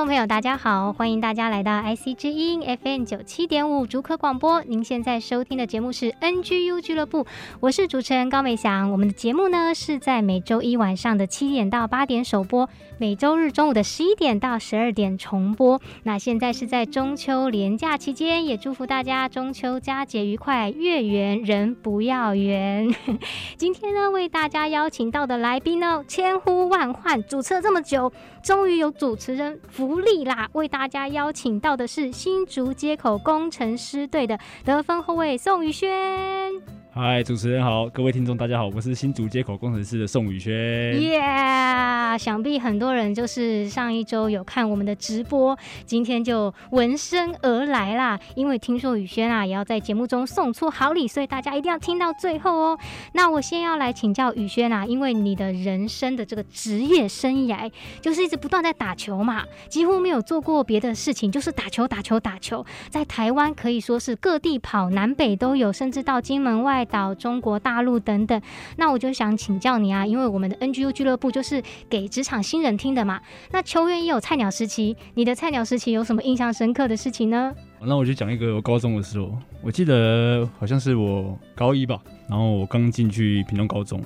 众朋友，大家好，欢迎大家来到 IC 之音 FM 九七点五竹科广播。您现在收听的节目是 NGU 俱乐部，我是主持人高美祥。我们的节目呢是在每周一晚上的七点到八点首播，每周日中午的十一点到十二点重播。那现在是在中秋连假期间，也祝福大家中秋佳节愉快，月圆人不要圆。今天呢，为大家邀请到的来宾呢，千呼万唤，主持了这么久，终于有主持人。福利啦！为大家邀请到的是新竹街口工程师队的得分后卫宋宇轩。嗨，主持人好，各位听众大家好，我是新竹街口工程师的宋宇轩。耶！Yeah, 想必很多人就是上一周有看我们的直播，今天就闻声而来啦。因为听说宇轩啊也要在节目中送出好礼，所以大家一定要听到最后哦。那我先要来请教宇轩啊，因为你的人生的这个职业生涯就是一直不断在打球嘛，几乎没有做过别的事情，就是打球、打球、打球。在台湾可以说是各地跑，南北都有，甚至到金门外。到中国大陆等等，那我就想请教你啊，因为我们的 NGU 俱乐部就是给职场新人听的嘛。那球员也有菜鸟时期，你的菜鸟时期有什么印象深刻的事情呢？那我就讲一个我高中的时候，我记得好像是我高一吧，然后我刚进去屏东高中，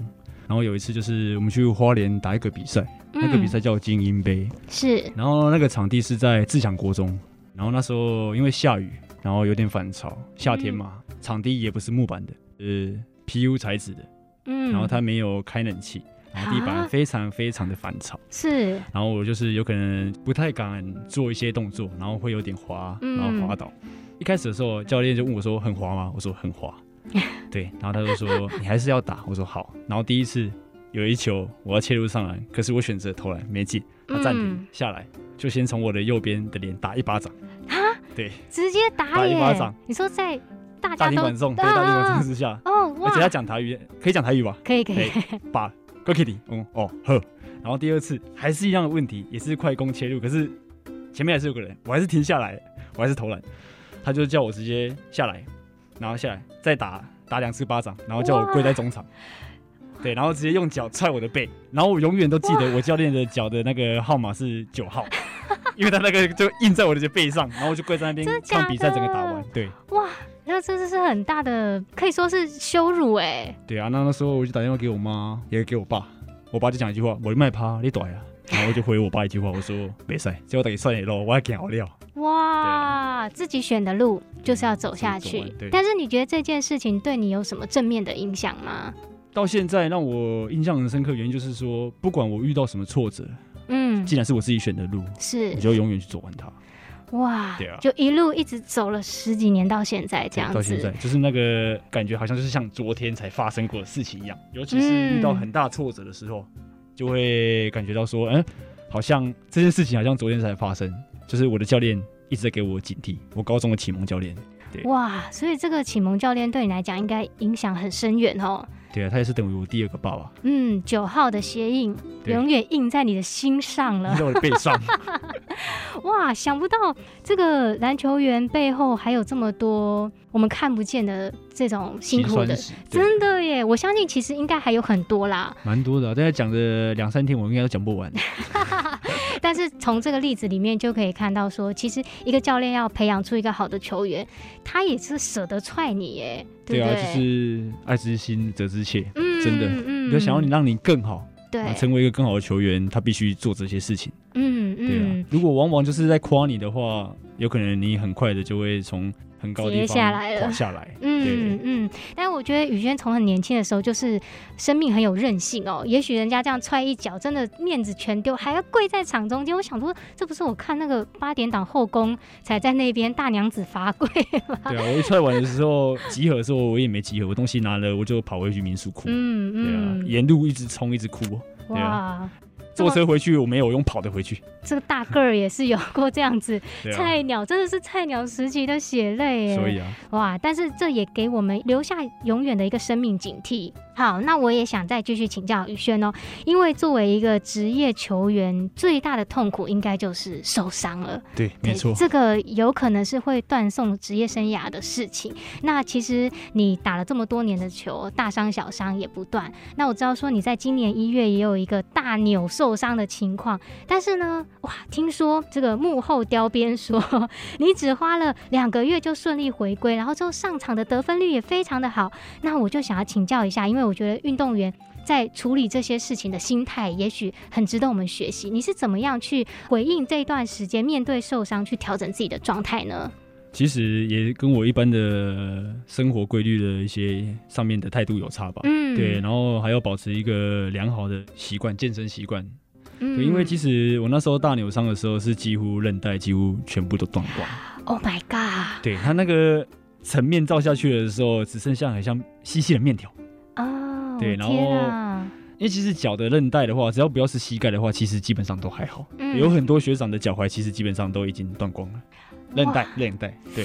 然后有一次就是我们去花莲打一个比赛，嗯、那个比赛叫精英杯，是，然后那个场地是在自强国中，然后那时候因为下雨，然后有点反潮，夏天嘛，嗯、场地也不是木板的。是 PU 材质的，嗯，然后它没有开冷气，然后地板非常非常的反潮，是，然后我就是有可能不太敢做一些动作，然后会有点滑，然后滑倒。嗯、一开始的时候，教练就问我说：“很滑吗？”我说：“很滑。”对，然后他就说：“你还是要打。”我说：“好。”然后第一次有一球我要切入上篮，可是我选择投篮没进，他暂停下来，就先从我的右边的脸打一巴掌啊，对，直接打，打一巴掌。你说在。大庭广众，对，大庭广众之下，哦，而且他讲台语，可以讲台语吧？可以，可以。把 Kitty，嗯，哦，呵。然后第二次还是一样的问题，也是快攻切入，可是前面还是有个人，我还是停下来，我还是投篮。他就叫我直接下来，然后下来再打打两次巴掌，然后叫我跪在中场。对，然后直接用脚踹我的背，然后我永远都记得我教练的脚的那个号码是九号，因为他那个就印在我的背上，然后我就跪在那边看比赛，整个打完。对，哇。那这这是很大的，可以说是羞辱哎、欸。对啊，那那时候我就打电话给我妈，也给我爸，我爸就讲一句话：“我卖趴，你短呀。”然后我就回我爸一句话，我说：“没事，结果等于算你咯，我还给好料。”哇，啊、自己选的路就是要走下去。对。但是你觉得这件事情对你有什么正面的影响吗？到现在让我印象很深刻，原因就是说，不管我遇到什么挫折，嗯，既然是我自己选的路，是，我就永远去走完它。哇，对啊，就一路一直走了十几年到现在这样子，到现在就是那个感觉，好像就是像昨天才发生过的事情一样。尤其是遇到很大挫折的时候，嗯、就会感觉到说，嗯，好像这件事情好像昨天才发生。就是我的教练一直在给我警惕，我高中的启蒙教练。对，哇，所以这个启蒙教练对你来讲应该影响很深远哦。对啊，他也是等于我第二个爸爸。嗯，九号的鞋印永远印在你的心上了，印在我的背上。哇，想不到这个篮球员背后还有这么多我们看不见的这种辛苦的，真的耶！我相信其实应该还有很多啦，蛮多的。大家讲的两三天，我应该都讲不完。但是从这个例子里面就可以看到说，说其实一个教练要培养出一个好的球员，他也是舍得踹你耶。对，对，对？啊，就是爱之心责之切，嗯、真的，嗯，就想要你让你更好，对，成为一个更好的球员，他必须做这些事情，嗯嗯，对啊。如果往往就是在夸你的话，有可能你很快的就会从很高的地方接下来了垮下来。嗯对嗯，但是我觉得宇轩从很年轻的时候就是生命很有韧性哦。也许人家这样踹一脚，真的面子全丢，还要跪在场中间。我想说，这不是我看那个八点档后宫才在那边大娘子罚跪吗？对啊，我一踹完的时候集合的时候，我也没集合，我东西拿了，我就跑回去民宿哭。嗯对啊嗯，，沿路一直冲，一直哭。对啊哇，坐车回去我没有，用跑的回去。这个大个儿也是有过这样子，啊，菜鸟真的是菜鸟时期的血泪。所以啊，哇！但是这也给我们留下永远的一个生命警惕。好，那我也想再继续请教宇轩哦，因为作为一个职业球员，最大的痛苦应该就是受伤了。对，没错。这个有可能是会断送职业生涯的事情。那其实你打了这么多年的球，大伤小伤也不断。那我知道说你在今年一月也有一个大扭受伤的情况，但是呢，哇，听说这个幕后雕边说你只花了两个月就顺利回归，然后之后上场的得分率也非常的好。那我就想要请教一下，因为我觉得运动员。在处理这些事情的心态，也许很值得我们学习。你是怎么样去回应这一段时间面对受伤，去调整自己的状态呢？其实也跟我一般的生活规律的一些上面的态度有差吧。嗯，对，然后还要保持一个良好的习惯，健身习惯。嗯对，因为其实我那时候大扭伤的时候是几乎韧带几乎全部都断光。Oh my God，对，他那个层面照下去的时候，只剩下很像细细的面条。哦，对然后因为其实脚的韧带的话，只要不要是膝盖的话，其实基本上都还好。嗯。有很多学长的脚踝其实基本上都已经断光了，韧带韧带对，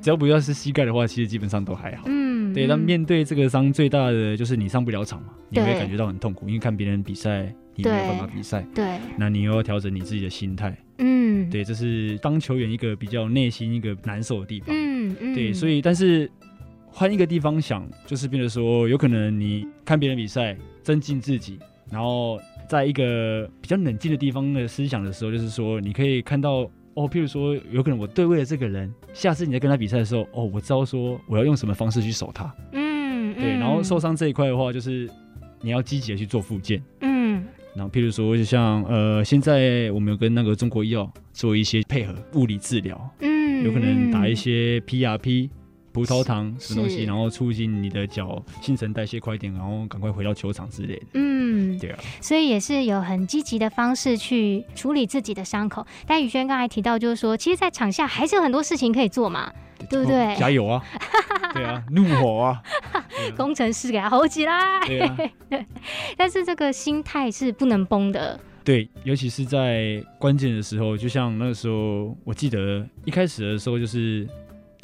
只要不要是膝盖的话，其实基本上都还好。嗯，对，但嗯面对这个伤最大的就是你上不了场嘛，你会感觉到很痛苦，因为看别人比赛，你没有办法比赛，对，那你又要调整你自己的心态。嗯，，对，这是当球员一个比较内心一个难受的地方。嗯嗯，对，所以以但是换一个地方想，就是变得说，有可能你看别人比赛，增进自己，然后在一个比较冷静的地方的思想的时候，就是说，你可以看到哦，譬如说，有可能我对位的这个人，下次你在跟他比赛的时候，哦，我知道说我要用什么方式去守他。嗯，对，嗯然后受，伤这一块的话，就是你要积极的去做复健。嗯然后，譬如说，就像呃，现在我们有跟那个中国医药做一些配合物理治疗，嗯，有可能打一嗯些 PRP、葡萄糖什么东西，然后促进你的脚新陈代谢快一点，然后赶快回到球场之类的。嗯，对啊，所以也是有很积极的方式去处理自己的伤口。但宇轩刚才提到，就是说，其实，在场下还是有很多事情可以做嘛，对不对哦加油啊！对啊，怒吼啊！工程师给他吼起来。对啊，但是这个心态是不能崩的。对，尤其是在关键的时候，就像那个时候，我记得一开始的时候就是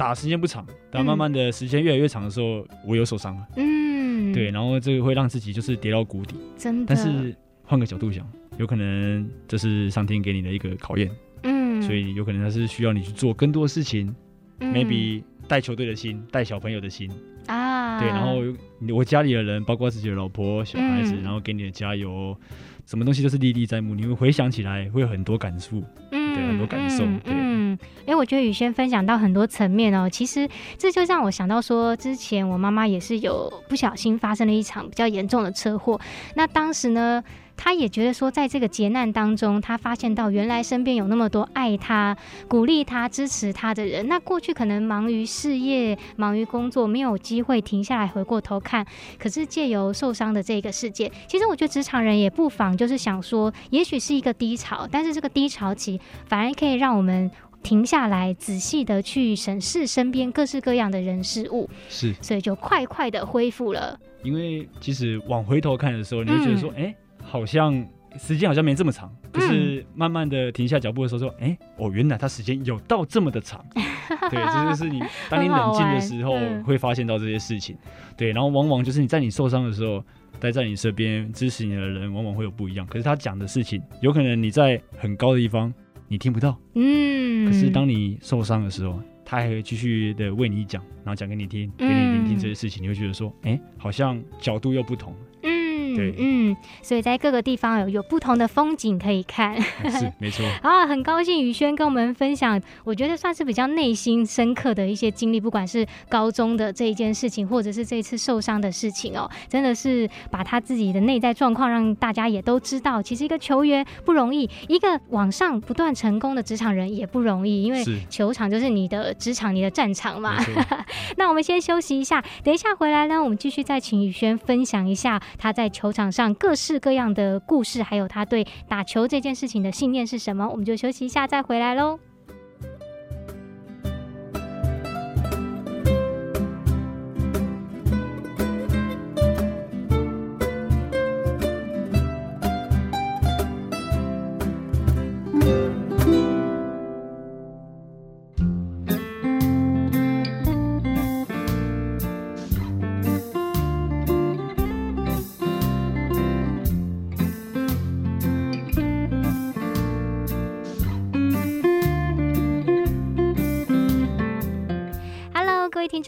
打时间不长，但慢慢的时间越来越长的时候，我有受伤了。嗯，对，，然后这个会让自己就是跌到谷底。真的。但是换个角度想，有可能这是上天给你的一个考验，嗯，所以有可能它是需要你去做更多事情、嗯 m a y b e 带球队的心，带小朋友的心，啊，对，然后我家里的人，包括自己的老婆、小孩子，嗯然后给你的加油，什么东西都是历历在目，你会回想起来会有很多感触。嗯对很多感受嗯对嗯，哎、我觉得宇轩分享到很多层面哦，其实这就让我想到说，之前我妈妈也是有不小心发生了一场比较严重的车祸，那当时呢。她也觉得说，在这个劫难当中，她发现到原来身边有那么多爱她、鼓励她、支持她的人。那过去可能忙于事业、忙于工作，没有机会停下来回过头看。可是借由受伤的这个事件，其实我觉得职场人也不妨就是想说，也许是一个低潮，但是这个低潮期反而可以让我们停下来，仔细的去审视身边各式各样的人事物，是所以就快快的恢复了。因为其实往回头看的时候，你会觉得说，哎、好像时间好像没这么长，就是慢慢的停下脚步的时候，说，哎，哦，原来他时间有到这么的长。对，这就是你当你冷静的时候会发现到这些事情。对，然后往往就是你在你受伤的时候，待在你身边支持你的人，往往会有不一样。可是他讲的事情，有可能你在很高的地方你听不到，嗯，可是当你受伤的时候，他还会继续的为你讲，然后讲给你听，给你聆听这些事情，你会觉得说，哎，好像角度又不同。嗯嗯对嗯，所以在各个地方有有不同的风景可以看。是 没错。啊，很高兴宇轩跟我们分享，我觉得算是比较内心深刻的一些经历，不管是高中的这一件事情，或者是这一次受伤的事情哦，真的是把他自己的内在状况让大家也都知道。其实一个球员不容易，一个往上不断成功的职场人也不容易，因为球场就是你的职场、你的战场嘛。那我们先休息一下，等一下回来呢，我们继续再请宇轩分享一下他在球场上各式各样的故事，还有他对打球这件事情的信念是什么。我们就休息一下，再回来喽。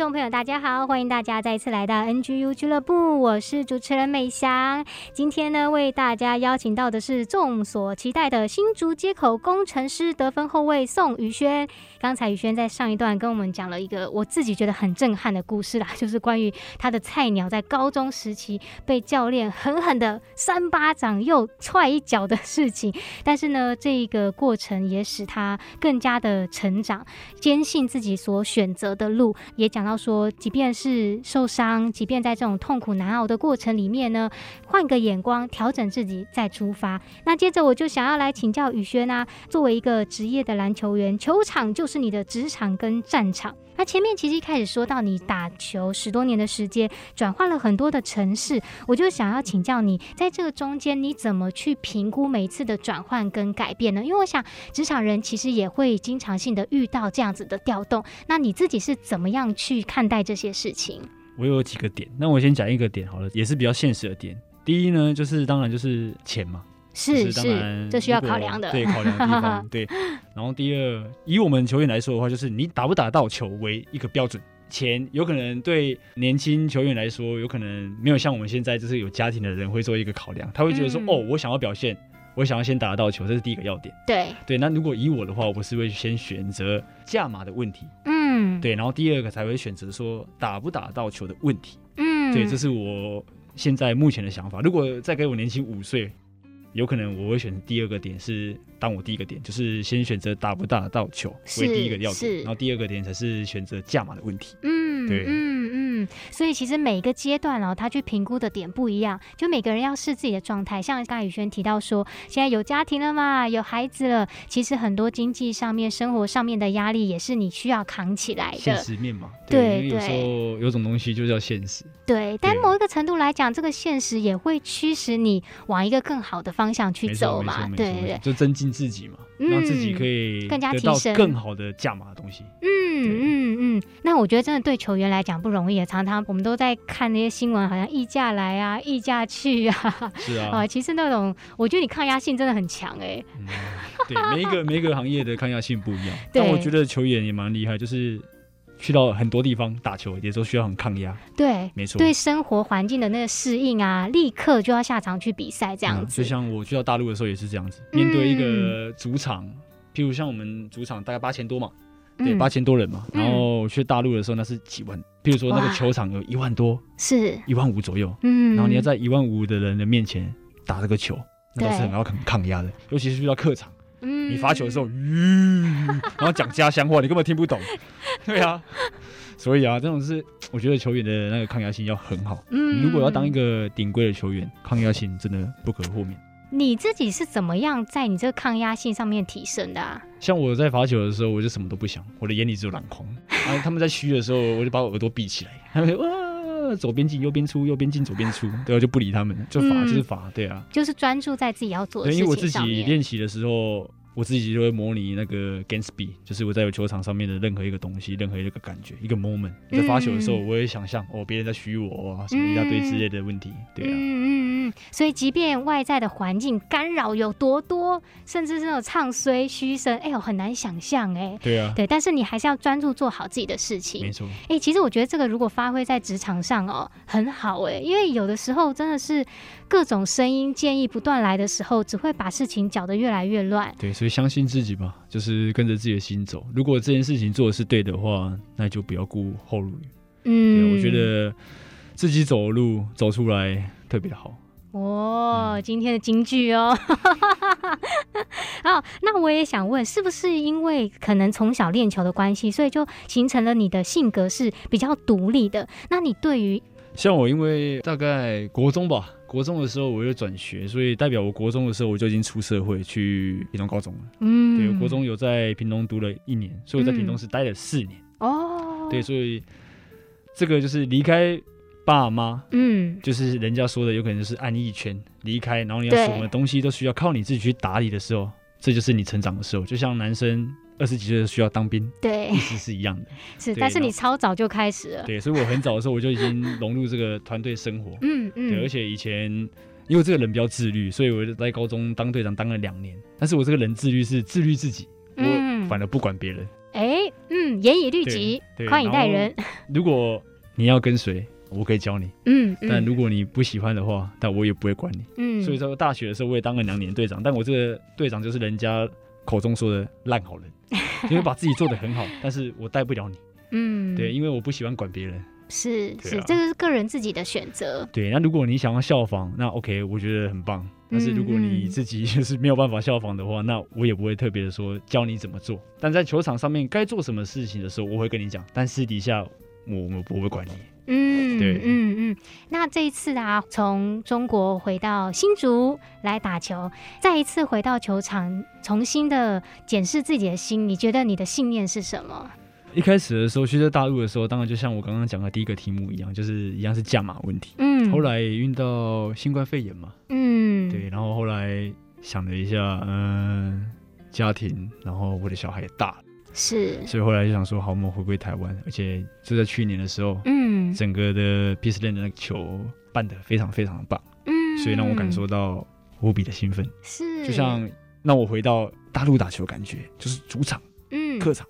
众朋友，大家好，欢迎大家再次来到 NGU 俱乐部，我是主持人美翔。今天呢，为大家邀请到的是众所期待的新竹街口工程师得分后卫宋宇轩。刚才宇轩在上一段跟我们讲了一个我自己觉得很震撼的故事啦，就是关于他的菜鸟在高中时期被教练狠狠的三巴掌又踹一脚的事情。但是呢，这一个过程也使他更加的成长，坚信自己所选择的路，也讲。到说，即便是受伤，即便在这种痛苦难熬的过程里面呢，换个眼光，调整自己，再出发。那接着我就想要来请教宇轩啦，作为一个职业的篮球员，球场就是你的职场跟战场。那前面其实一开始说到你打球十多年的时间，转换了很多的城市，我就想要请教你，在这个中间你怎么去评估每一次的转换跟改变呢？因为我想职场人其实也会经常性的遇到这样子的调动，那你自己是怎么样去看待这些事情？我有几个点，那我先讲一个点好了，也是比较现实的点。第一呢，就是当然就是钱嘛。是是，这需要考量的。对，考量的地方。对，然后第二，以我们球员来说的话，就是你打不打到球为一个标准。钱有可能对年轻球员来说，有可能没有像我们现在就是有家庭的人会做一个考量。他会觉得说，嗯、哦，我想要表现，我想要先打得到球，这是第一个要点。对对，那如果以我的话，我是会先选择价码的问题。嗯，对，然后第二个才会选择说打不打到球的问题。嗯，对，这是我现在目前的想法。如果再给我年轻五岁。有可能我会选第二个点是当我第一个点，就是先选择打不打得到球为第一个要点，然后第二个点才是选择价码的问题。嗯，对，嗯嗯，所以其实每一个阶段哦，他去评估的点不一样，就每个人要视自己的状态。像刚宇轩提到说，现在有家庭了嘛，有孩子了，其实很多经济上面、生活上面的压力也是你需要扛起来的。现实面嘛，对，对，有时候有种东西就叫现实。对，但某一个程度来讲，这个现实也会驱使你往一个更好的方。向去走嘛，对对对，就增进自己嘛，嗯、让自己可以更加提升更好的价码的东西。嗯嗯嗯，那我觉得真的对球员来讲不容易。常常我们都在看那些新闻，好像溢价来啊，溢价去啊。是啊，啊，其实那种我觉得你抗压性真的很强哎、欸嗯。对，每一个每一个行业的抗压性不一样，但我觉得球员也蛮厉害，就是。去到很多地方打球，也都需要很抗压。对，没错。对生活环境的那个适应啊，立刻就要下场去比赛，这样子、嗯。就像我去到大陆的时候也是这样子，嗯、面对一个主场，譬如像我们主场大概八千多嘛，对，八千、嗯、多人嘛。然后去大陆的时候那是几万，譬如说那个球场有一万多，是一万五左右。嗯。然后你要在一万五的人的面前打这个球，那都是很要很抗压的，尤其是遇到客场。嗯，你罚球的时候，嗯，然后讲家乡话，你根本听不懂，对啊，所以啊，这种是我觉得球员的那个抗压性要很好。嗯，如果要当一个顶规的球员，抗压性真的不可或免。你自己是怎么样在你这个抗压性上面提升的啊？像我在罚球的时候，我就什么都不想，我的眼里只有篮筐。然后他们在虚的时候，我就把我耳朵闭起来，他们哇。左边进右边出，右边进左边出，对，我就不理他们，就罚就是罚，对啊，就是专注在自己要做的事情上面。因为我自己练习的时候，我自己就会模拟那个 speed，就是我在球场上面的任何一个东西，任何一个感觉，一个 moment。在发球的时候，我也想象哦，别人在嘘我啊，什么一大堆之类的问题。对啊，嗯嗯嗯。所以，即便外在的环境干扰有多多，甚至是那种唱衰嘘声，哎呦，很难想象哎。对啊。对，但是你还是要专注做好自己的事情。没错。哎，其实我觉得这个如果发挥在职场上哦，很好哎，因为有的时候真的是各种声音建议不断来的时候，只会把事情搅得越来越乱。对，所以相信自己吧，就是跟着自己的心走。如果这件事情做的是对的话，那就不要顾后路。嗯，对，我觉得自己走的路走出来特别好。哦，今天的金句哦。好，那我也想问，是不是因为可能从小练球的关系，所以就形成了你的性格是比较独立的？那你对于像我，因为大概国中吧。国中的时候我又转学，所以代表我国中的时候我就已经出社会去屏东高中了。嗯，对，我国中有在屏东读了一年，所以我在屏东是待了四年。哦，对，所以这个就是离开爸妈，嗯，就是人家说的有可能就是安逸圈离开，然后你要什么东西都需要靠你自己去打理的时候，这就是你成长的时候。就像男生。二十几岁需要当兵，对，意思是一样的。是，但是你超早就开始了。对，所以我很早的时候我就已经融入这个团队生活。嗯嗯。对，而且以前因为这个人比较自律，所以我就在高中当队长当了两年。但是我这个人自律是自律自己，我反而不管别人。哎，嗯，严以律己，宽以待人。如果你要跟随，我可以教你。嗯。但如果你不喜欢的话，但我也不会管你。嗯。所以说大学的时候我也当了两年队长，但我这个队长就是人家口中说的烂好人。因为把自己做得很好，但是我带不了你。嗯，对，因为我不喜欢管别人。是是，这个是个人自己的选择。对，那如果你想要效仿，那 OK，我觉得很棒。但是如果你自己 就是没有办法效仿的话，那我也不会特别的说教你怎么做。但在球场上面该做什么事情的时候，我会跟你讲。但私底下我我不会管你。嗯，对，嗯嗯。那这一次啊，从中国回到新竹来打球，再一次回到球场，重新的检视自己的心，你觉得你的信念是什么？一开始的时候去在大陆的时候，当然就像我刚刚讲的第一个题目一样，就是一样是价码问题。嗯。后来遇到新冠肺炎嘛。嗯。对，然后后来想了一下，嗯，家庭，然后我的小孩也大了。是，所以后来就想说，好，我们回归台湾，而且就在去年的时候，嗯，整个的 Peace Land 的那个球办得非常非常的棒，嗯，所以让我感受到无比的兴奋，是，就像让我回到大陆打球，感觉就是主场、嗯，客场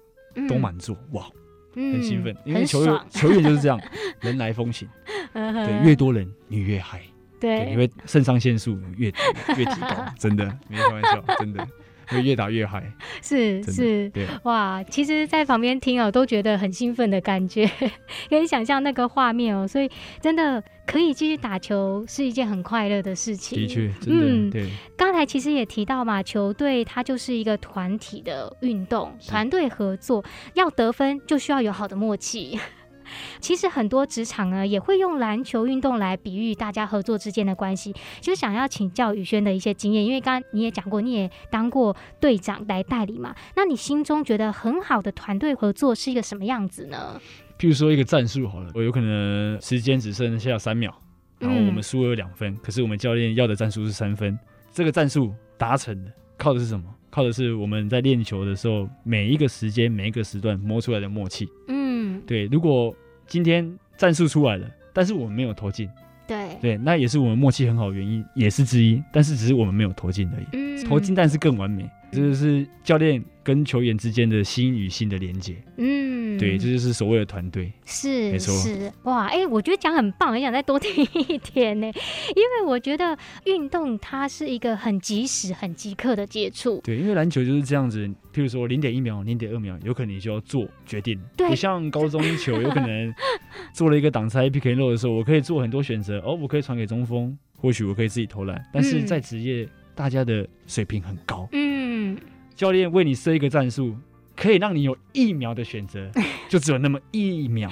都满座，哇，很兴奋，因为球员球员就是这样，人来风行，对，越多人你越嗨，对，因为肾上腺素越越提高，真的没开玩笑，真的。会越打越嗨，是是，对哇！其实，在旁边听哦，都觉得很兴奋的感觉，可以想象那个画面哦。所以，真的可以继续打球是一件很快乐的事情。的确，真的，嗯，对。刚才其实也提到嘛，球队它就是一个团体的运动，团队合作要得分就需要有好的默契。其实很多职场呢，也会用篮球运动来比喻大家合作之间的关系。就想要请教宇轩的一些经验，因为刚刚你也讲过，你也当过队长来代理嘛。那你心中觉得很好的团队合作是一个什么样子呢？譬如说一个战术好了，我有可能时间只剩下三秒，然后我们输了两分，嗯、可是我们教练要的战术是三分。这个战术达成的，靠的是什么？靠的是我们在练球的时候每一个时间、每一个时段摸出来的默契。嗯，对。如果今天战术出来了，但是我们没有投进，对对，那也是我们默契很好的原因，也是之一。但是只是我们没有投进而已，嗯、投进但是更完美。这就是教练跟球员之间的心与心的连接。嗯，对，这就是所谓的团队。是，没错。是哇，哎、欸，我觉得讲很棒，很想再多听一点呢。因为我觉得运动它是一个很及时、很即刻的接触。对，因为篮球就是这样子。譬如说零点一秒、零点二秒，有可能你就要做决定。对，不像高中球，有可能 做了一个挡拆 and roll 的时候，我可以做很多选择。哦，我可以传给中锋，或许我可以自己投篮。但是在职业。嗯大家的水平很高，嗯，教练为你设一个战术，可以让你有一秒的选择，就只有那么一秒，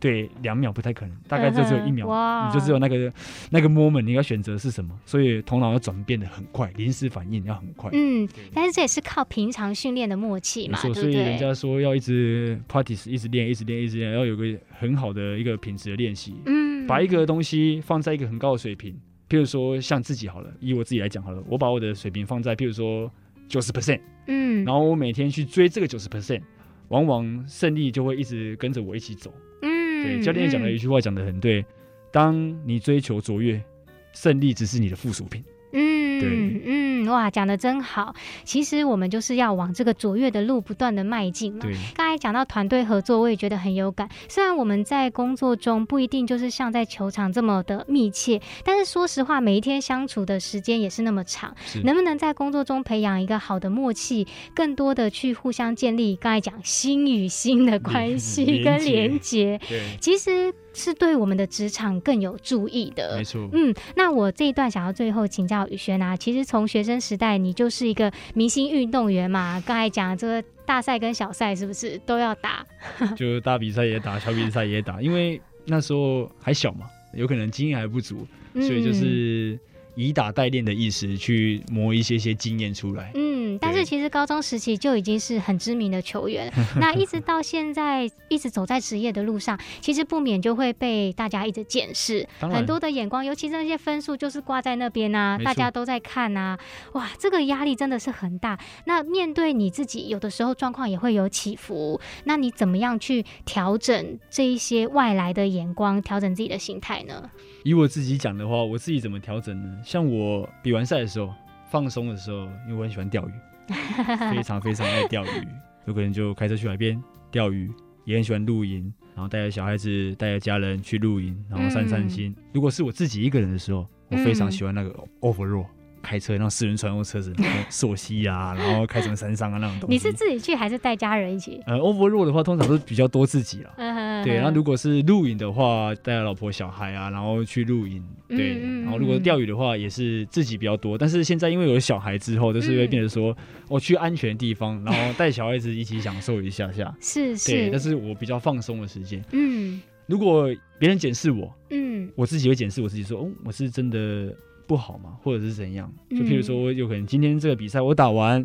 对，两秒不太可能，大概就只有一秒，哇。你就只有那个那个 moment，你要选择是什么，所以头脑要转变的很快，临时反应要很快，嗯，但是这也是靠平常训练的默契嘛，没错，所以人家说要一直 practice，一直练，一直练，一直练，要有个很好的一个品质的练习，嗯，把一个东西放在一个很高的水平。譬如说，像自己好了，以我自己来讲好了，我把我的水平放在譬如说九十 percent，嗯，然后我每天去追这个九十 percent，往往胜利就会一直跟着我一起走。嗯，对，教练讲的一句话讲得很对，当你追求卓越，胜利只是你的附属品。嗯，对。嗯，哇，讲的真好。其实我们就是要往这个卓越的路不断的迈进嘛。对，刚才讲到团队合作，我也觉得很有感。虽然我们在工作中不一定就是像在球场这么的密切，但是说实话，每一天相处的时间也是那么长。是能不能在工作中培养一个好的默契，更多的去互相建立刚才讲心与心的关系跟连接，对，其实是对我们的职场更有助益的。没错。嗯，那我这一段想要最后请教宇轩啊，其实从学生时代你就是一个明星运动员嘛，刚才讲这个大赛跟小赛是不是都要打？就大比赛也打，小比赛也打，因为那时候还小嘛，有可能经验还不足，嗯所以就是以打代练的意思去磨一些些经验出来。嗯，但是其实高中时期就已经是很知名的球员，那一直到现在一直走在职业的路上，其实不免就会被大家一直检视，很多的眼光，尤其是那些分数就是挂在那边啊，大家都在看啊，哇，这个压力真的是很大。那面对你自己，有的时候状况也会有起伏，那你怎么样去调整这一些外来的眼光，调整自己的心态呢？以我自己讲的话，我自己怎么调整呢？像我比完赛的时候，放松的时候，因为我很喜欢钓鱼，非常非常爱钓鱼，有可能就开车去海边钓鱼，也很喜欢露营，然后带着小孩子、带着家人去露营，然后散散心。如果是我自己一个人的时候，我非常喜欢那个 overall。开车，那四轮传动车子，然后溯溪啊，然后开什么山上啊那种东西。你是自己去还是带家人一起？呃，overall 的话，通常都是比较多自己了。嗯对，那如果是露营的话，带老婆小孩啊，然后去露营。对，然后如果钓鱼的话，也是自己比较多。但是现在因为有了小孩之后，就是会变得说，我、嗯、去安全的地方，然后带小孩子一起享受一下下。是是。对，但是我比较放松的时间。嗯。如果别人检视我，嗯，我自己会检视我自己说，哦，我是真的。不好吗？或者是怎样？就譬如说，我有可能今天这个比赛我打完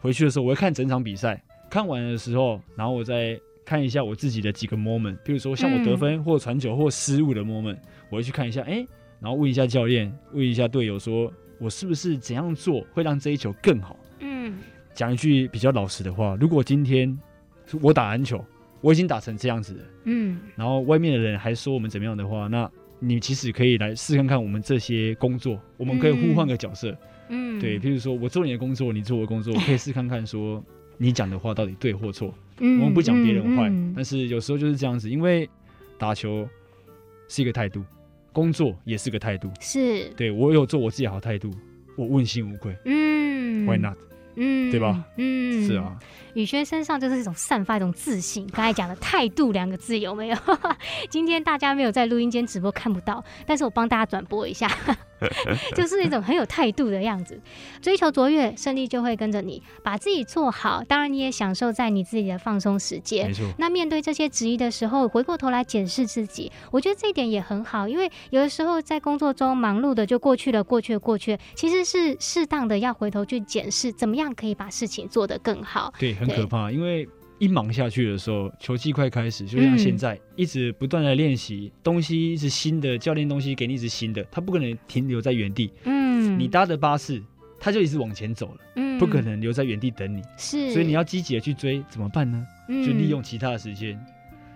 回去的时候，我会看整场比赛，看完的时候，然后我再看一下我自己的几个 moment，譬如说像我得分或传球或失误的 moment，我会去看一下，哎，然后问一下教练，问一下队友，说我是不是怎样做会让这一球更好？嗯，讲一句比较老实的话，如果今天我打篮球，我已经打成这样子了，嗯，然后外面的人还说我们怎么样的话，那。你其实可以来试看看我们这些工作，我们可以互换个角色，嗯，对，譬如说我做你的工作，你做我的工作，我可以试看看说你讲的话到底对或错。嗯，我们不讲别人坏，嗯嗯，但是有时候就是这样子，因为打球是一个态度，工作也是个态度，是，对，我有做我自己好态度，我问心无愧，嗯，Why not？嗯，对吧？嗯，是啊。宇轩身上就是一种散发一种自信，刚才讲的态度两个字有没有？今天大家没有在录音间直播看不到，但是我帮大家转播一下，就是一种很有态度的样子。追求卓越，胜利就会跟着你，把自己做好。当然，你也享受在你自己的放松时间。没错。那面对这些质疑的时候，回过头来检视自己，我觉得这一点也很好，因为有的时候在工作中忙碌的就过去了，过去了，过去了，其实是适当的要回头去检视，怎么样可以把事情做得更好。对。很可怕，因为一忙下去的时候，球季快开始，就像现在，嗯、一直不断的练习东西，一直新的教练东西给你一直新的，他不可能停留在原地。嗯，你搭的巴士，他就一直往前走了，嗯，不可能留在原地等你。是，所以你要积极的去追，怎么办呢？嗯、就利用其他的时间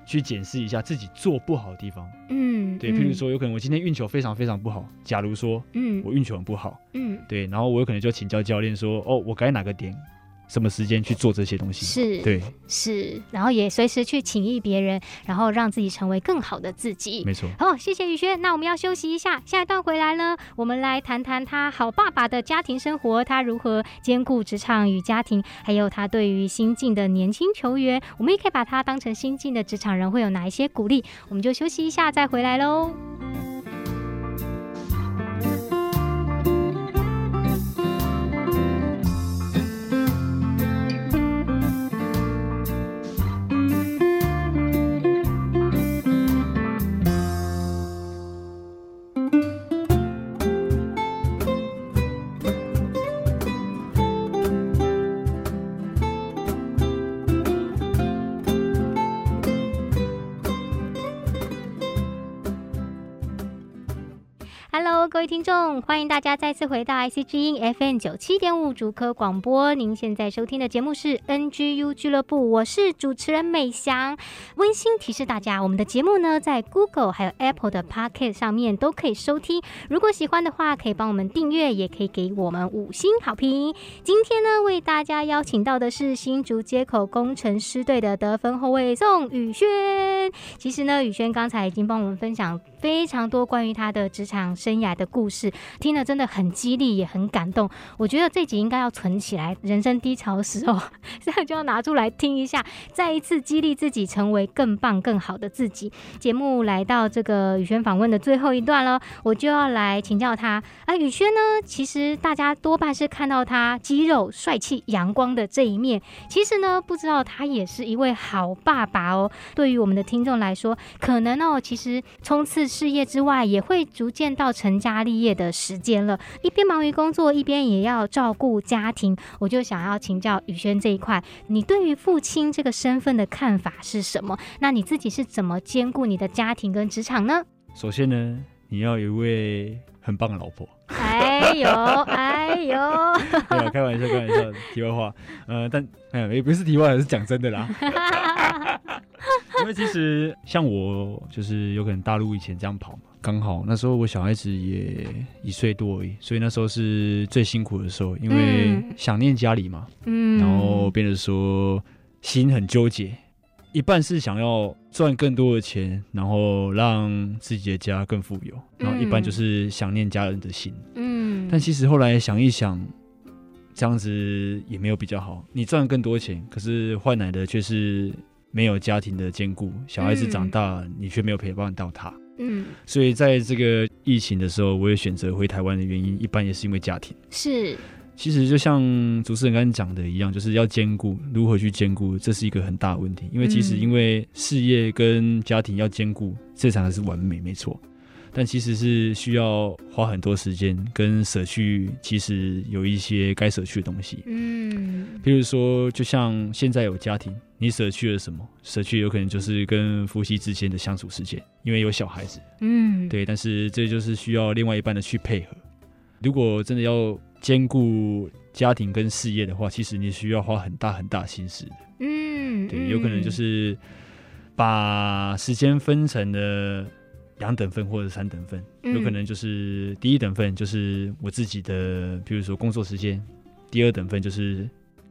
去检视一下自己做不好的地方。嗯，对，譬如说，有可能我今天运球非常非常不好，假如说，嗯，我运球很不好，嗯，对，然后我有可能就请教教练说，哦，我该哪个点？什么时间去做这些东西？是，对，是，然后也随时去请益别人，然后让自己成为更好的自己。没错。好，谢谢宇轩。那我们要休息一下，下一段回来呢，我们来谈谈他好爸爸的家庭生活，他如何兼顾职场与家庭，还有他对于新进的年轻球员，我们也可以把他当成新进的职场人，会有哪一些鼓励？我们就休息一下，再回来喽。各位听众，欢迎大家再次回到 IC 之音 FM 九七点五竹科广播。您现在收听的节目是 NGU 俱乐部，我是主持人美翔。温馨提示大家，我们的节目呢，在 Google 还有 Apple 的 p o c k e t 上面都可以收听。如果喜欢的话，可以帮我们订阅，也可以给我们五星好评。今天呢，为大家邀请到的是新竹街口工程师队的得分后卫宋宇轩。其实呢，宇轩刚才已经帮我们分享非常多关于他的职场生涯的故事，听了真的很激励，也很感动。我觉得这集应该要存起来，人生低潮的时候，现在就要拿出来听一下，再一次激励自己，成为更棒、更好的自己。节目来到这个宇轩访问的最后一段了，我就要来请教他。啊，宇轩呢，其实大家多半是看到他肌肉、帅气、阳光的这一面，其实呢，不知道他也是一位好爸爸哦。对于我们的听众来说，可能哦，其实冲刺事业之外，也会逐渐到成家立业的时间了，一边忙于工作，一边也要照顾家庭。我就想要请教宇轩这一块，你对于父亲这个身份的看法是什么？那你自己是怎么兼顾你的家庭跟职场呢？首先呢，你要有一位很棒的老婆。哎呦，哎呦，没有开玩笑，开玩笑，题外话。呃，但哎，也不是题外话，是讲真的啦。因为其实像我，就是有可能大陆以前这样跑嘛。刚好那时候我小孩子也一岁多而已，所以那时候是最辛苦的时候，因为想念家里嘛，嗯，然后变得说心很纠结，一半是想要赚更多的钱，然后让自己的家更富有，然后一半就是想念家人的心，嗯，但其实后来想一想，这样子也没有比较好，你赚更多钱，可是换来的却是没有家庭的兼顾，小孩子长大，你却没有陪伴到他。嗯，所以在这个疫情的时候，我也选择回台湾的原因，一般也是因为家庭。是，其实就像主持人刚才讲的一样，就是要兼顾，如何去兼顾，这是一个很大的问题。因为其实因为事业跟家庭要兼顾，这才是完美，没错。但其实是需要花很多时间跟舍去，其实有一些该舍去的东西。嗯，比如说，就像现在有家庭，你舍去了什么？舍去有可能就是跟夫妻之间的相处时间，因为有小孩子。嗯，对。但是这就是需要另外一半的去配合。如果真的要兼顾家庭跟事业的话，其实你需要花很大很大心思的。嗯，对，有可能就是把时间分成了。两等份或者三等份，有可能就是第一等份就是我自己的，比如说工作时间；第二等份就是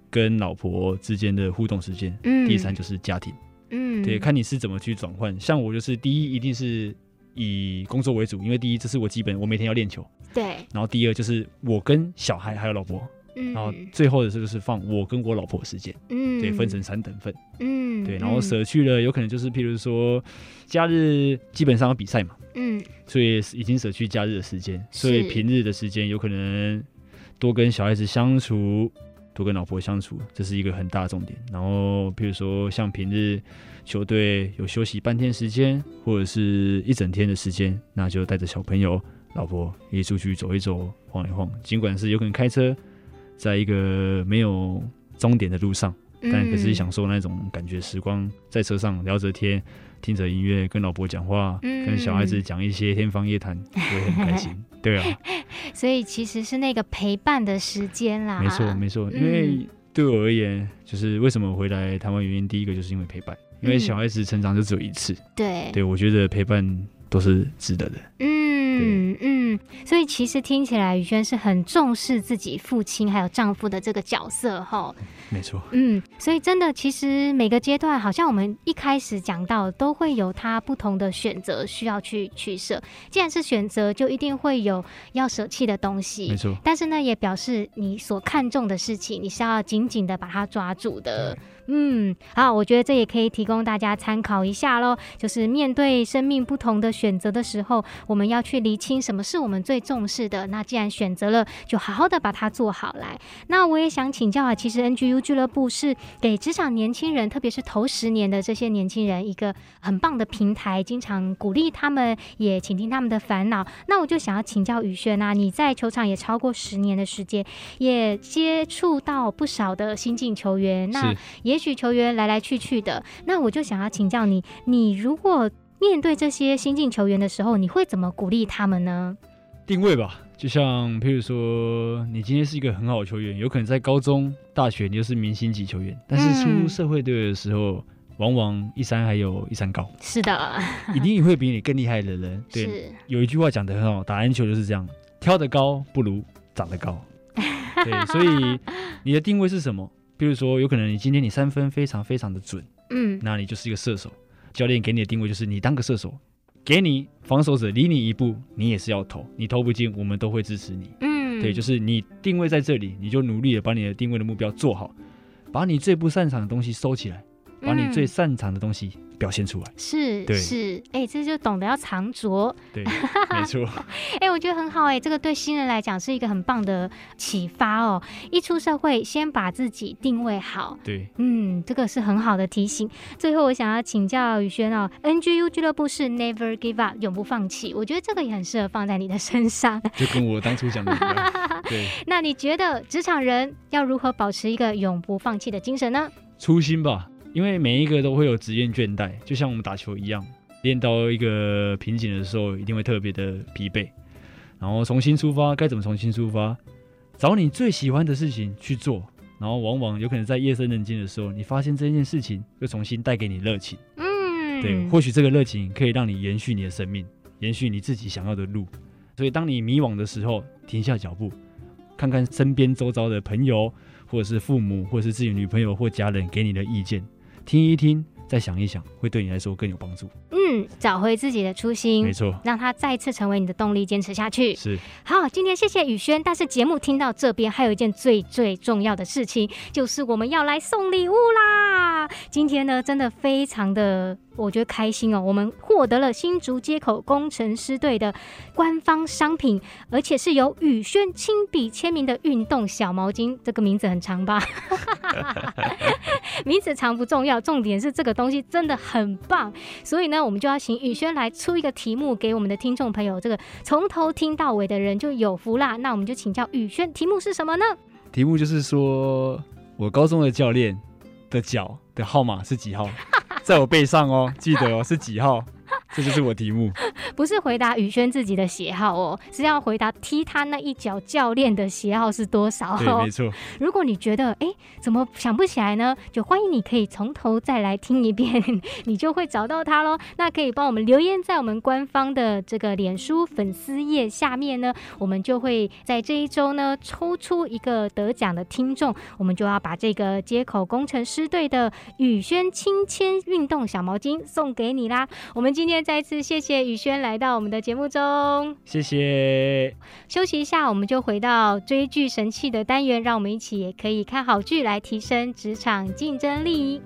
跟老婆之间的互动时间；嗯，第三就是家庭。嗯，对，看你是怎么去转换。像我就是第一一定是以工作为主，因为第一这是我基本，我每天要练球。对。然后第二就是我跟小孩还有老婆。然后最后的这个是放我跟我老婆的时间，嗯，对，分成三等份，嗯，对，然后舍去了有可能就是譬如说假日基本上要比赛嘛，嗯，所以已经舍去假日的时间，所以平日的时间有可能多跟小孩子相处，多跟老婆相处，这是一个很大的重点。然后譬如说像平日球队有休息半天时间或者是一整天的时间，那就带着小朋友、老婆一起出去走一走、晃一晃，尽管是有可能开车。在一个没有终点的路上，但可是享受那种感觉，时光在车上聊着天，听着音乐，跟老婆讲话，嗯、跟小孩子讲一些天方夜谭，我也很开心。对啊，所以其实是那个陪伴的时间啦。没错，没错。因为对我而言，就是为什么回来台湾原因，第一个就是因为陪伴，因为小孩子成长就只有一次。对，对我觉得陪伴都是值得的。嗯。嗯嗯，所以其实听起来宇轩是很重视自己父亲还有丈夫的这个角色哈。没错。嗯，所以真的，其实每个阶段，好像我们一开始讲到，都会有他不同的选择需要去取舍。既然是选择，就一定会有要舍弃的东西。没错。但是呢，也表示你所看重的事情，你是要紧紧的把它抓住的。嗯，嗯好，我觉得这也可以提供大家参考一下喽。就是面对生命不同的选择的时候，我们要去厘清什么是我们最重视的。那既然选择了，就好好的把它做好来。那我也想请教啊，其实 NGU 俱乐部是给职场年轻人，特别是头十年的这些年轻人一个很棒的平台，经常鼓励他们，也倾听他们的烦恼。那我就想要请教宇轩啊，你在球场也超过十年的时间，也接触到不少的新进球员，那也。许球员来来去去的，那我就想要请教你，你如果面对这些新进球员的时候，你会怎么鼓励他们呢？定位吧，就像譬如说，你今天是一个很好的球员，有可能在高中、大学你就是明星级球员，但是出社会队的时候，嗯、往往一山还有一山高。是的，一定会比你更厉害的人。对，有一句话讲得很好，打篮球就是这样，跳得高不如长得高。对，所以你的定位是什么？比如说，有可能你今天你三分非常非常的准，嗯，那你就是一个射手。教练给你的定位就是你当个射手。给你防守者离你一步，你也是要投，你投不进，我们都会支持你。嗯，对，就是你定位在这里，你就努力的把你的定位的目标做好，把你最不擅长的东西收起来，把你最擅长的东西。表现出来是对是哎、欸，这就懂得要藏拙，对，没错。哎、欸，我觉得很好哎、欸，这个对新人来讲是一个很棒的启发哦。一出社会，先把自己定位好，对，嗯，这个是很好的提醒。最后，我想要请教宇轩哦，NGU 俱乐部是 Never Give Up，永不放弃。我觉得这个也很适合放在你的身上，就跟我当初讲的一样。对，那你觉得职场人要如何保持一个永不放弃的精神呢？初心吧。因为每一个都会有职业倦怠，就像我们打球一样，练到一个瓶颈的时候，一定会特别的疲惫。然后重新出发，该怎么重新出发？找你最喜欢的事情去做。然后往往有可能在夜深人静的时候，你发现这件事情又重新带给你热情。嗯，对，或许这个热情可以让你延续你的生命，延续你自己想要的路。所以当你迷惘的时候，停下脚步，看看身边周遭的朋友，或者是父母，或者是自己女朋友或家人给你的意见。听一听，再想一想，会对你来说更有帮助。嗯，找回自己的初心，没错，让它再次成为你的动力，坚持下去。是。好，今天谢谢宇轩。但是节目听到这边，还有一件最最重要的事情，就是我们要来送礼物啦。今天呢，真的非常的。我觉得开心哦，我们获得了新竹街口工程师队的官方商品，而且是由宇轩亲笔签名的运动小毛巾。这个名字很长吧？名字长不重要，重点是这个东西真的很棒。所以呢，我们就要请宇轩来出一个题目给我们的听众朋友，这个从头听到尾的人就有福啦。那我们就请教宇轩，题目是什么呢？题目就是说我高中的教练的脚的号码是几号？在我背上哦，记得哦，是几号？这就是我题目，不是回答宇轩自己的鞋号哦，是要回答踢他那一脚教练的鞋号是多少？对，没错。如果你觉得哎，怎么想不起来呢？就欢迎你可以从头再来听一遍，你就会找到他喽。那可以帮我们留言在我们官方的这个脸书粉丝页下面呢，我们就会在这一周呢抽出一个得奖的听众，我们就要把这个接口工程师队的宇轩亲签运动小毛巾送给你啦。我们今天。再次谢谢宇轩来到我们的节目中，谢谢。休息一下，我们就回到追剧神器的单元，让我们一起也可以看好剧来提升职场竞争力。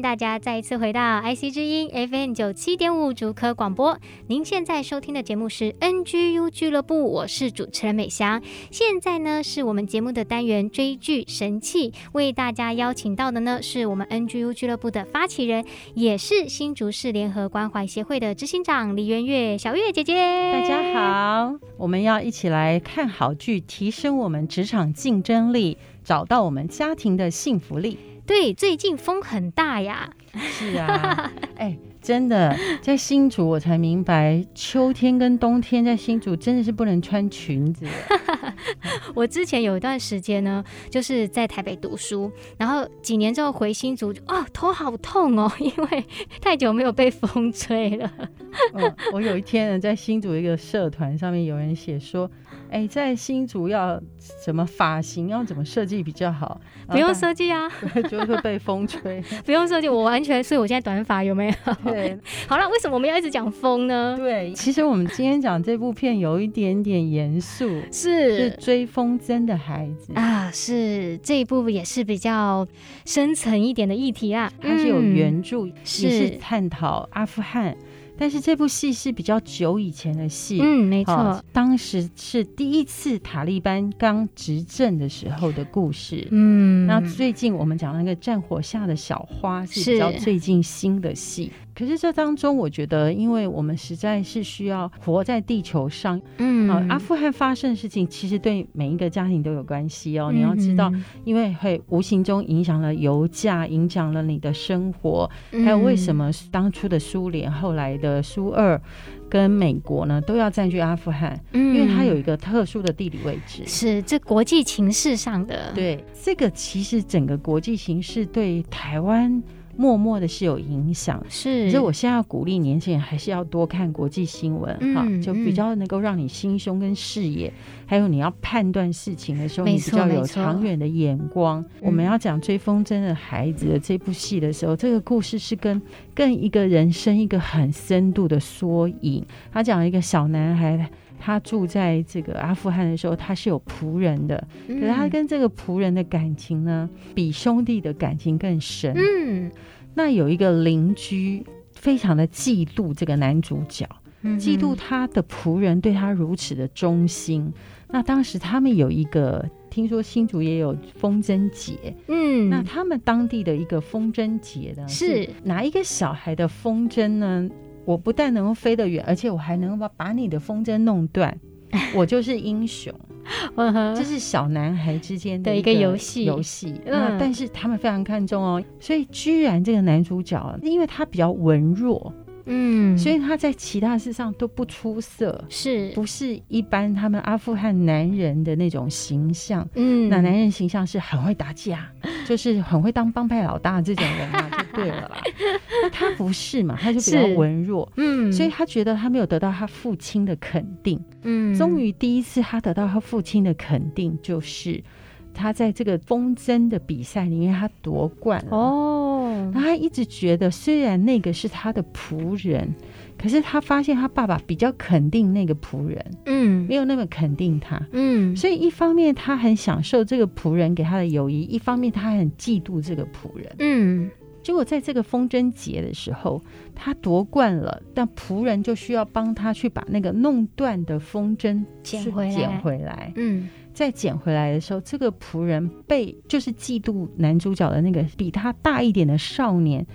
大家再一次回到 IC 之音 FM 九七点五竹科广播。您现在收听的节目是 NGU 俱乐部，我是主持人美香。现在呢是我们节目的单元追剧神器，为大家邀请到的呢是我们 NGU 俱乐部的发起人，也是新竹市联合关怀协会的执行长李媛月小月姐姐。大家好，我们要一起来看好剧，提升我们职场竞争力，找到我们家庭的幸福力。对，最近风很大呀。是啊，哎，真的，在新竹我才明白，秋天跟冬天在新竹真的是不能穿裙子。我之前有一段时间呢，就是在台北读书，然后几年之后回新竹，哦，头好痛哦，因为太久没有被风吹了。嗯，我有一天呢，在新竹一个社团上面，有人写说。哎，在新竹要什么发型要怎么设计比较好？不用设计啊，就会被风吹。不用设计，我完全，所以我现在短发有没有？对，好了，为什么我们要一直讲风呢？对，其实我们今天讲这部片有一点点严肃，是。是追风筝的孩子。啊，是。这一部也是比较深层一点的议题啊，它是有原著，也是探讨阿富汗。但是这部戏是比较久以前的戏，嗯，没错，当时是第一次塔利班刚执政的时候的故事，嗯，那最近我们讲那个战火下的小花是比较最近新的戏。可是这当中，我觉得，因为我们实在是需要活在地球上，嗯，啊，阿富汗发生的事情，其实对每一个家庭都有关系哦。嗯、你要知道，因为会无形中影响了油价，影响了你的生活，还有为什么当初的苏联，后来的苏二跟美国呢，都要占据阿富汗，嗯，因为它有一个特殊的地理位置，是这国际情势上的。对，这个其实整个国际形势对台湾。默默的是有影响，是。所以我现在要鼓励年轻人，还是要多看国际新闻，哈、嗯，就比较能够让你心胸跟视野，嗯、还有你要判断事情的时候，你比较有长远的眼光。我们要讲追风筝的孩子的这部戏的时候，这个故事是跟跟一个人生一个很深度的缩影。他讲一个小男孩，他住在这个阿富汗的时候，他是有仆人的，可是他跟这个仆人的感情呢，比兄弟的感情更深。嗯。那有一个邻居非常的嫉妒这个男主角，嫉妒他的仆人对他如此的忠心。那当时他们有一个，听说新竹也有风筝节，嗯，那他们当地的一个风筝节呢，是。哪一个小孩的风筝呢？我不但能够飞得远，而且我还能够把把你的风筝弄断，我就是英雄。这是小男孩之间的一个游戏。游戏，那，但是他们非常看重哦，所以居然这个男主角，因为他比较文弱。嗯，所以他在其他事上都不出色，是。不是一般他们阿富汗男人的那种形象？嗯，那男人形象是很会打架，就是很会当帮派老大这种人嘛，就对了啦。那他不是嘛，他就比较文弱，嗯，所以他觉得他没有得到他父亲的肯定，嗯，终于第一次他得到他父亲的肯定，就是他在这个风筝的比赛里面他夺冠了。哦。他一直觉得，虽然那个是他的仆人，可是他发现他爸爸比较肯定那个仆人，嗯，没有那么肯定他，嗯，所以一方面他很享受这个仆人给他的友谊，一方面他很嫉妒这个仆人，嗯。结果在这个风筝节的时候，他夺冠了，但仆人就需要帮他去把那个弄断的风筝捡回来，捡回来，嗯。再捡回来的时候，这个仆人被就是嫉妒男主角的那个比他大一点的少年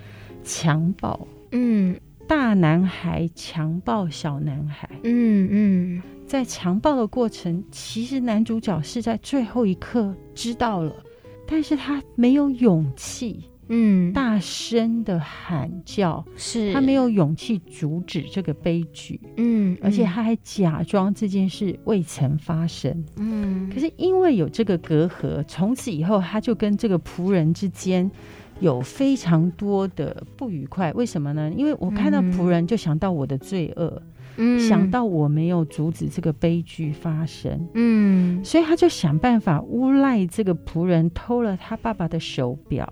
强暴，嗯，大男孩强暴小男孩，嗯嗯，在强暴的过程，其实男主角是在最后一刻知道了，但是他没有勇气。嗯，大声的喊叫，是他没有勇气阻止这个悲剧。嗯，而且他还假装这件事未曾发生。嗯，可是因为有这个隔阂，从此以后他就跟这个仆人之间有非常多的不愉快。为什么呢？因为我看到仆人就想到我的罪恶，嗯，想到我没有阻止这个悲剧发生。嗯，所以他就想办法诬赖这个仆人偷了他爸爸的手表。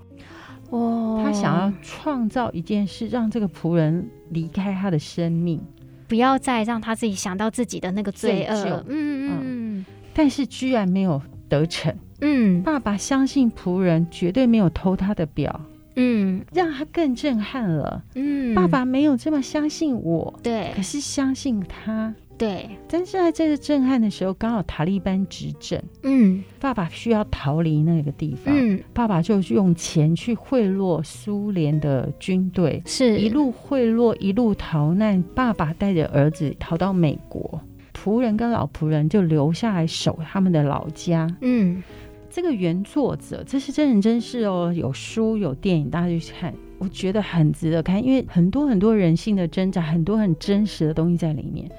哦，他想要创造一件事，让这个仆人离开他的生命，不要再让他自己想到自己的那个罪恶。嗯嗯嗯，但是居然没有得逞。嗯，爸爸相信仆人绝对没有偷他的表。嗯，让他更震撼了。嗯，爸爸没有这么相信我。对，可是相信他。对，但是在这个震撼的时候，刚好塔利班执政，嗯，爸爸需要逃离那个地方，嗯，爸爸就用钱去贿赂苏联的军队，是。一路贿赂一路逃难，爸爸带着儿子逃到美国，仆人跟老仆人就留下来守他们的老家，嗯，这个原作者这是真人真事哦，有书有电影，大家去看，我觉得很值得看，因为很多很多人性的挣扎，很多很真实的东西在里面。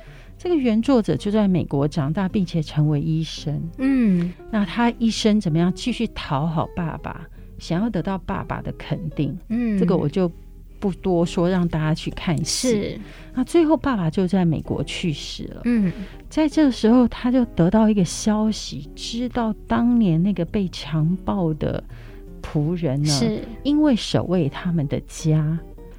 这个原作者就在美国长大，并且成为医生。嗯，那他一生怎么样继续讨好爸爸，想要得到爸爸的肯定？嗯，这个我就不多说，让大家去看戏。是，那最后爸爸就在美国去世了。嗯，在这个时候，他就得到一个消息，知道当年那个被强暴的仆人呢，是因为守卫他们的家。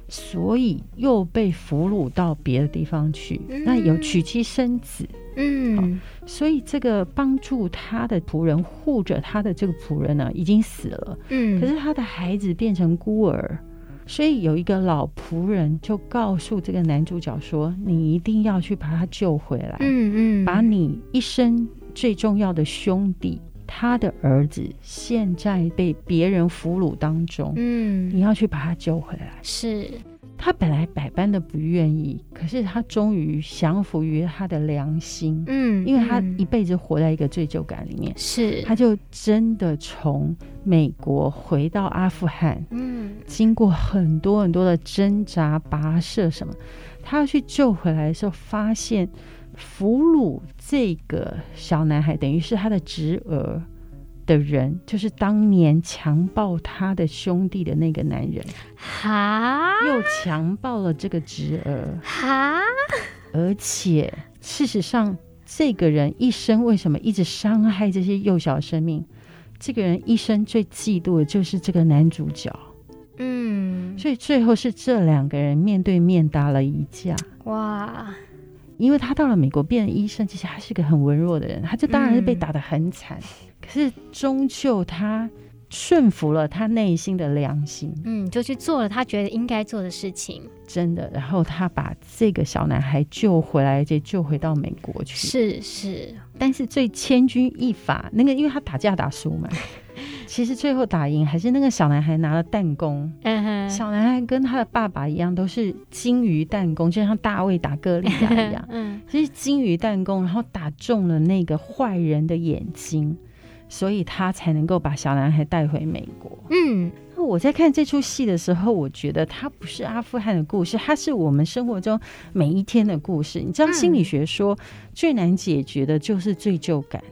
所以又被俘虏到别的地方去，嗯、那有娶妻生子，嗯，所以这个帮助他的仆人护着他的这个仆人呢，已经死了，嗯，可是他的孩子变成孤儿，所以有一个老仆人就告诉这个男主角说：“你一定要去把他救回来，嗯嗯，把你一生最重要的兄弟，他的儿子现在被别人俘虏当中，嗯，你要去把他救回来。”是。他本来百般的不愿意，可是他终于降服于他的良心，嗯，因为他一辈子活在一个罪疚感里面，是，他就真的从美国回到阿富汗，嗯，经过很多很多的挣扎、跋涉什么，他要去救回来的时候，发现俘虏这个小男孩，等于是他的侄儿。的人就是当年强暴他的兄弟的那个男人，哈，又强暴了这个侄儿，哈，而且事实上，这个人一生为什么一直伤害这些幼小生命？这个人一生最嫉妒的就是这个男主角，嗯，所以最后是这两个人面对面打了一架，哇，因为他到了美国变成医生，其实他是个很文弱的人，他就当然是被打得很惨。嗯可是终究他顺服了他内心的良心，嗯，就去做了他觉得应该做的事情，真的。然后他把这个小男孩救回来，就救回到美国去。是是，但是最千钧一发，那个因为他打架打输嘛，其实最后打赢还是那个小男孩拿了弹弓。嗯哼，小男孩跟他的爸爸一样，都是金鱼弹弓，就像大卫打歌利亚一样。嗯，其实金鱼弹弓，然后打中了那个坏人的眼睛。所以他才能够把小男孩带回美国。嗯，那我在看这出戏的时候，我觉得它不是阿富汗的故事，它是我们生活中每一天的故事。你知道，心理学说最难解决的就是罪疚感。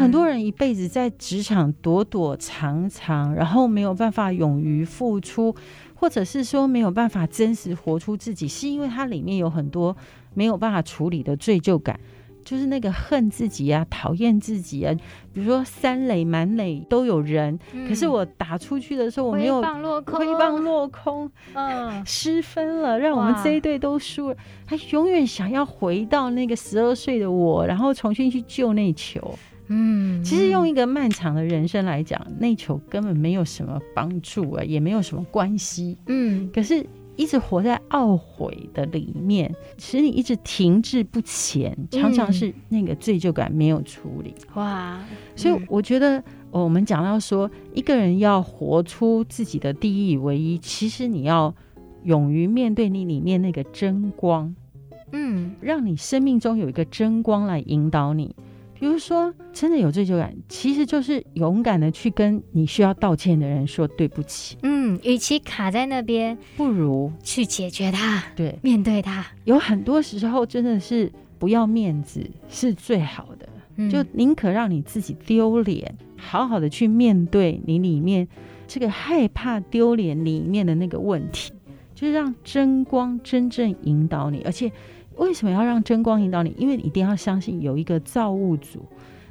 嗯，很多人一辈子在职场躲躲藏藏，然后没有办法勇于付出，或者是说没有办法真实活出自己，是因为它里面有很多没有办法处理的罪疚感。就是那个恨自己啊，讨厌自己啊。比如说三垒满垒都有人，嗯，可是我打出去的时候我没有挥棒落空，挥棒落空，嗯，失分了，让我们这一队都输了。他永远想要回到那个十二岁的我，然后重新去救那球。嗯，其实用一个漫长的人生来讲，内求根本没有什么帮助啊，也没有什么关系。嗯，可是。一直活在懊悔的里面，使你一直停滞不前，常常是那个罪疚感没有处理。哇！所以我觉得，我们讲到说，一个人要活出自己的第一唯一，其实你要勇于面对你里面那个真光，嗯，让你生命中有一个真光来引导你。比如说，真的有罪疚感，其实就是勇敢的去跟你需要道歉的人说对不起。嗯，与其卡在那边，不如去解决它。对，面对它。有很多时候真的是不要面子是最好的，嗯、就宁可让你自己丢脸，好好的去面对你里面这个害怕丢脸里面的那个问题，就是让真光真正引导你，而且。为什么要让真光引导你？因为你一定要相信有一个造物主，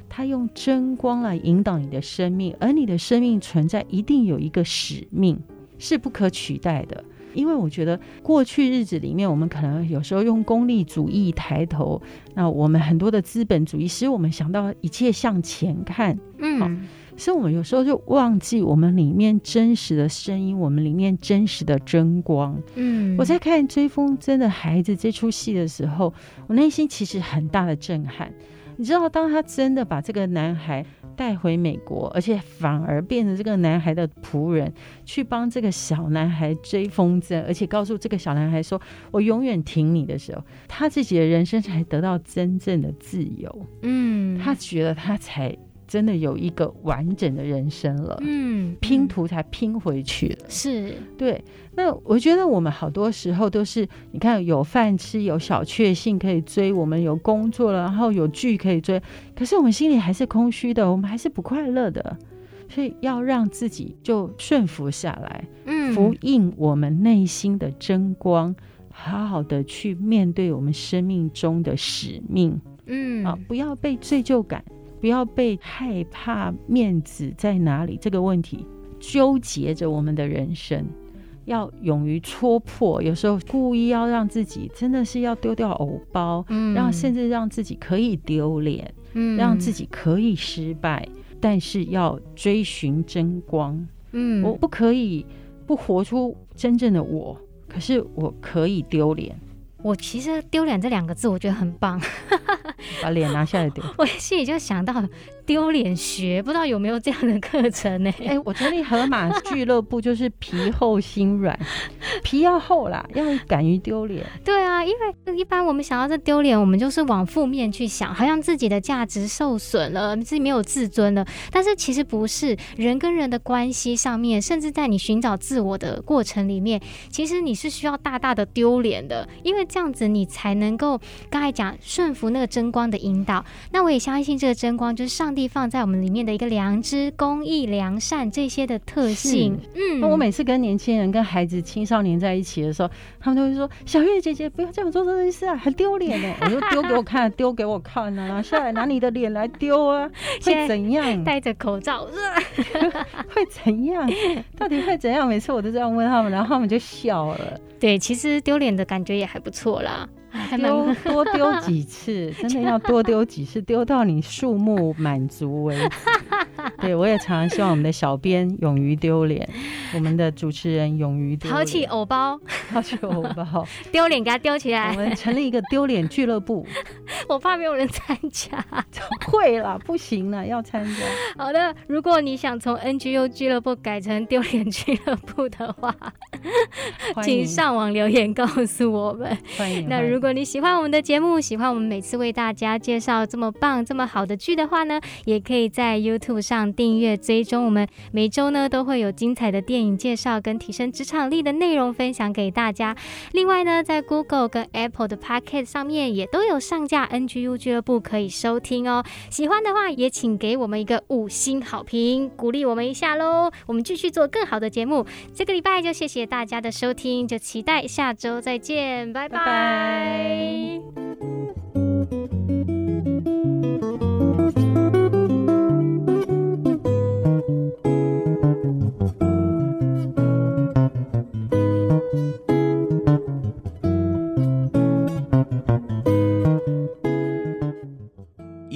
他用真光来引导你的生命，而你的生命存在一定有一个使命，是不可取代的。因为我觉得过去日子里面，我们可能有时候用功利主义抬头，那我们很多的资本主义使我们想到一切向前看，嗯。所以，我们有时候就忘记我们里面真实的声音，我们里面真实的真光。嗯，我在看《追风筝的孩子》这出戏的时候，我内心其实很大的震撼。你知道，当他真的把这个男孩带回美国，而且反而变成这个男孩的仆人，去帮这个小男孩追风筝，而且告诉这个小男孩说：“我永远挺你”的时候，他自己的人生才得到真正的自由。嗯，他觉得他才。真的有一个完整的人生了，嗯，拼图才拼回去了，是对。那我觉得我们好多时候都是，你看有饭吃，有小确幸可以追，我们有工作了，然后有剧可以追，可是我们心里还是空虚的，我们还是不快乐的。所以要让自己就顺服下来，嗯，服应我们内心的真光，好好的去面对我们生命中的使命，嗯啊，不要被罪疚感。不要被害怕面子在哪里这个问题纠结着我们的人生，要勇于戳破。有时候故意要让自己真的是要丢掉偶包，嗯，然后甚至让自己可以丢脸，嗯，让自己可以失败，但是要追寻真光，嗯，我不可以。不活出真正的我，可是我可以丢脸。我其实丢脸这两个字，我觉得很棒。把脸拿下来点。我心里就想到。丢脸学，不知道有没有这样的课程呢？哎、欸，我成立河马俱乐部就是皮厚心软，皮要厚啦，要敢于丢脸。对啊，因为一般我们想到这丢脸，我们就是往负面去想，好像自己的价值受损了，自己没有自尊了。但是其实不是，人跟人的关系上面，甚至在你寻找自我的过程里面，其实你是需要大大的丢脸的，因为这样子你才能够刚才讲顺服那个真光的引导。那我也相信这个真光就是上帝。放在我们里面的一个良知、公益、良善这些的特性。嗯，那我每次跟年轻人、跟孩子、青少年在一起的时候，他们都会说：“小月姐姐，不要这样做这件事啊，很丢脸呢。”我说：“丢给我看，丢给我看啊，拿下来，拿你的脸来丢啊，会怎样？戴着口罩，会怎样？到底会怎样？每次我都这样问他们，然后他们就笑了。对，其实丢脸的感觉也还不错啦。”丢多丢几次，真的要多丢几次，丢到你数目满足为止。对，我也常常希望我们的小编勇于丢脸，我们的主持人勇于抛弃偶包，抛弃偶包，丢脸给他丢起来。我们成立一个丢脸俱乐部，我怕没有人参加。会啦，不行了，要参加。好的，如果你想从 NGU 俱乐部改成丢脸俱乐部的话，请上网留言告诉我们。欢迎。那如果你喜欢我们的节目，喜欢我们每次为大家介绍这么棒、这么好的剧的话呢，也可以在 YouTube 上订阅追踪我们。每周呢都会有精彩的电影介绍跟提升职场力的内容分享给大家。另外呢，在 Google 跟 Apple 的 p o c k e t 上面也都有上架 NGU 俱乐部可以收听哦。喜欢的话，也请给我们一个五星好评，鼓励我们一下喽。我们继续做更好的节目。这个礼拜就谢谢大家的收听，就期待下周再见，拜拜。